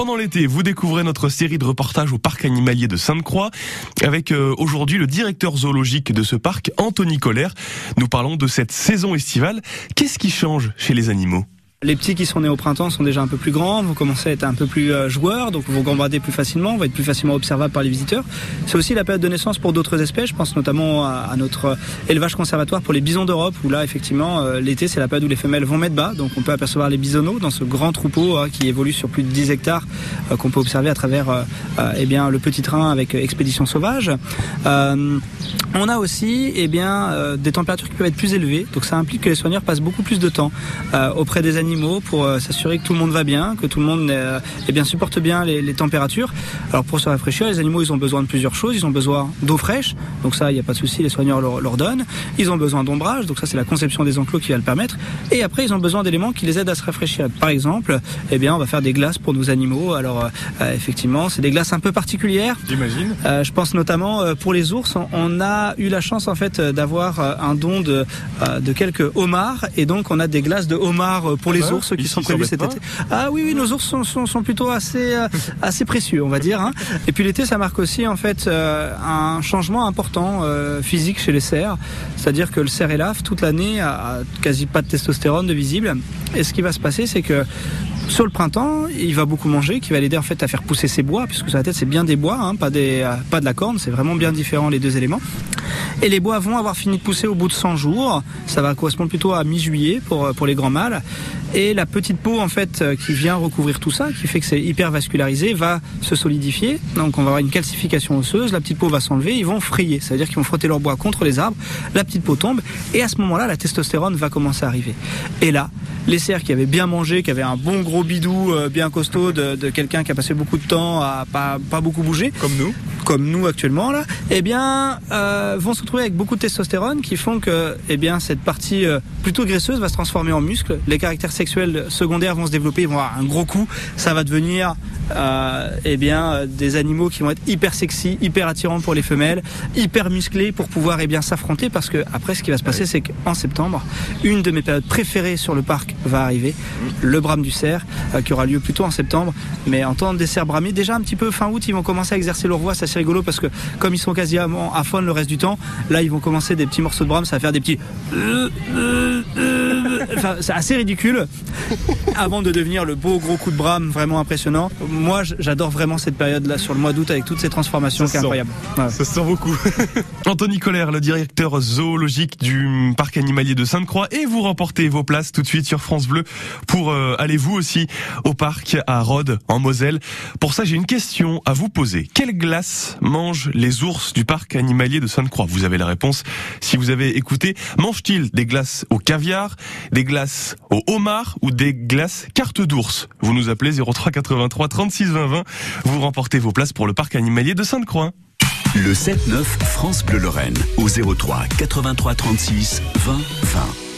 Pendant l'été, vous découvrez notre série de reportages au parc animalier de Sainte-Croix avec euh, aujourd'hui le directeur zoologique de ce parc, Anthony Colère. Nous parlons de cette saison estivale. Qu'est-ce qui change chez les animaux? Les petits qui sont nés au printemps sont déjà un peu plus grands, vont commencer à être un peu plus euh, joueurs, donc vont gambader plus facilement, vont être plus facilement observables par les visiteurs. C'est aussi la période de naissance pour d'autres espèces. Je pense notamment à, notre euh, élevage conservatoire pour les bisons d'Europe, où là effectivement euh, l'été c'est la période où les femelles vont mettre bas, donc on peut apercevoir les bisonneaux dans ce grand troupeau hein, qui évolue sur plus de 10 hectares qu'on peut observer à travers eh bien le petit train avec expédition sauvage. On a aussi eh bien des températures qui peuvent être plus élevées, donc ça implique que les soigneurs passent beaucoup plus de temps auprès des animaux pour euh, s'assurer que tout le monde va bien, que tout le monde euh, eh bien, supporte bien les, températures. Alors pour se rafraîchir, les animaux ils ont besoin de plusieurs choses. Ils ont besoin d'eau fraîche, donc ça il n'y a pas de souci, les soigneurs leur, donnent. Ils ont besoin d'ombrage, donc ça c'est la conception des enclos qui va le permettre. Et après ils ont besoin d'éléments qui les aident à se rafraîchir. Par exemple, eh bien on va faire des glaces pour nos animaux. Alors euh, effectivement c'est des glaces un peu particulières. J'imagine. je pense notamment pour les ours, on a eu la chance en fait d'avoir un don de, de quelques homards et donc on a des glaces de homards pour les les ours qui sont prévus cet été. Ah oui, oui, nos ours sont, sont, plutôt assez, euh, assez précieux, on va dire. Hein. Et puis l'été, ça marque aussi en fait euh, un changement important euh, physique chez les cerfs. C'est-à-dire que le cerf élave toute l'année a quasi pas de testostérone de visible. Et ce qui va se passer, c'est que sur le printemps, il va beaucoup manger, qui va l'aider à faire pousser ses bois, puisque sa tête c'est bien des bois, hein, pas, des, pas de la corne, c'est vraiment bien différent les deux éléments. Et les bois vont avoir fini de pousser au bout de 100 jours. Ça va correspondre plutôt à mi-juillet pour, pour les grands mâles. Et la petite peau en fait euh, qui vient recouvrir tout ça, qui fait que c'est hyper vascularisé, va se solidifier. Donc on va avoir une calcification osseuse. La petite peau va s'enlever. Ils vont frayer, c'est-à-dire qu'ils vont frotter leur bois contre les arbres. La petite peau tombe et à ce moment-là, la testostérone va commencer à arriver. Et là, les cerfs qui avaient bien mangé, qui avaient un bon gros bidou euh, bien costaud de, de quelqu'un qui a passé beaucoup de temps à pas, pas beaucoup bouger, comme nous, comme nous actuellement là, eh bien euh, vont se retrouver avec beaucoup de testostérone qui font que eh bien cette partie euh, plutôt graisseuse va se transformer en muscle. Les caractères sexuels secondaires vont se développer, ils vont avoir un gros coup, ça va devenir euh, eh bien euh, des animaux qui vont être hyper sexy, hyper attirants pour les femelles, hyper musclés pour pouvoir eh bien s'affronter. Parce que après ce qui va se passer c'est qu'en septembre, une de mes périodes préférées sur le parc va arriver, le brame du cerf qui aura lieu plutôt en septembre, mais en temps des cerfs bramés déjà un petit peu fin août, ils vont commencer à exercer leur voix, ça c'est rigolo parce que comme ils sont quasiment à fond le reste du temps, là ils vont commencer des petits morceaux de brame, ça va faire des petits enfin, c'est assez ridicule avant de devenir le beau gros coup de brame vraiment impressionnant. Moi, j'adore vraiment cette période-là sur le mois d'août avec toutes ces transformations qui est incroyable. Ça se sent beaucoup. Anthony Colère, le directeur zoologique du parc animalier de Sainte-Croix et vous remportez vos places tout de suite sur France Bleu pour euh, aller vous aussi au parc à Rhodes en Moselle. Pour ça, j'ai une question à vous poser. Quelle glace mangent les ours du parc animalier de Sainte-Croix? Vous avez la réponse si vous avez écouté. Mangent-ils des glaces au caviar, des glaces au homard ou des glaces carte d'ours Vous nous appelez 03 83 36 20 20. Vous remportez vos places pour le parc animalier de Sainte-Croix. Le 7-9 France Bleu Lorraine au 03 83 36 20 20.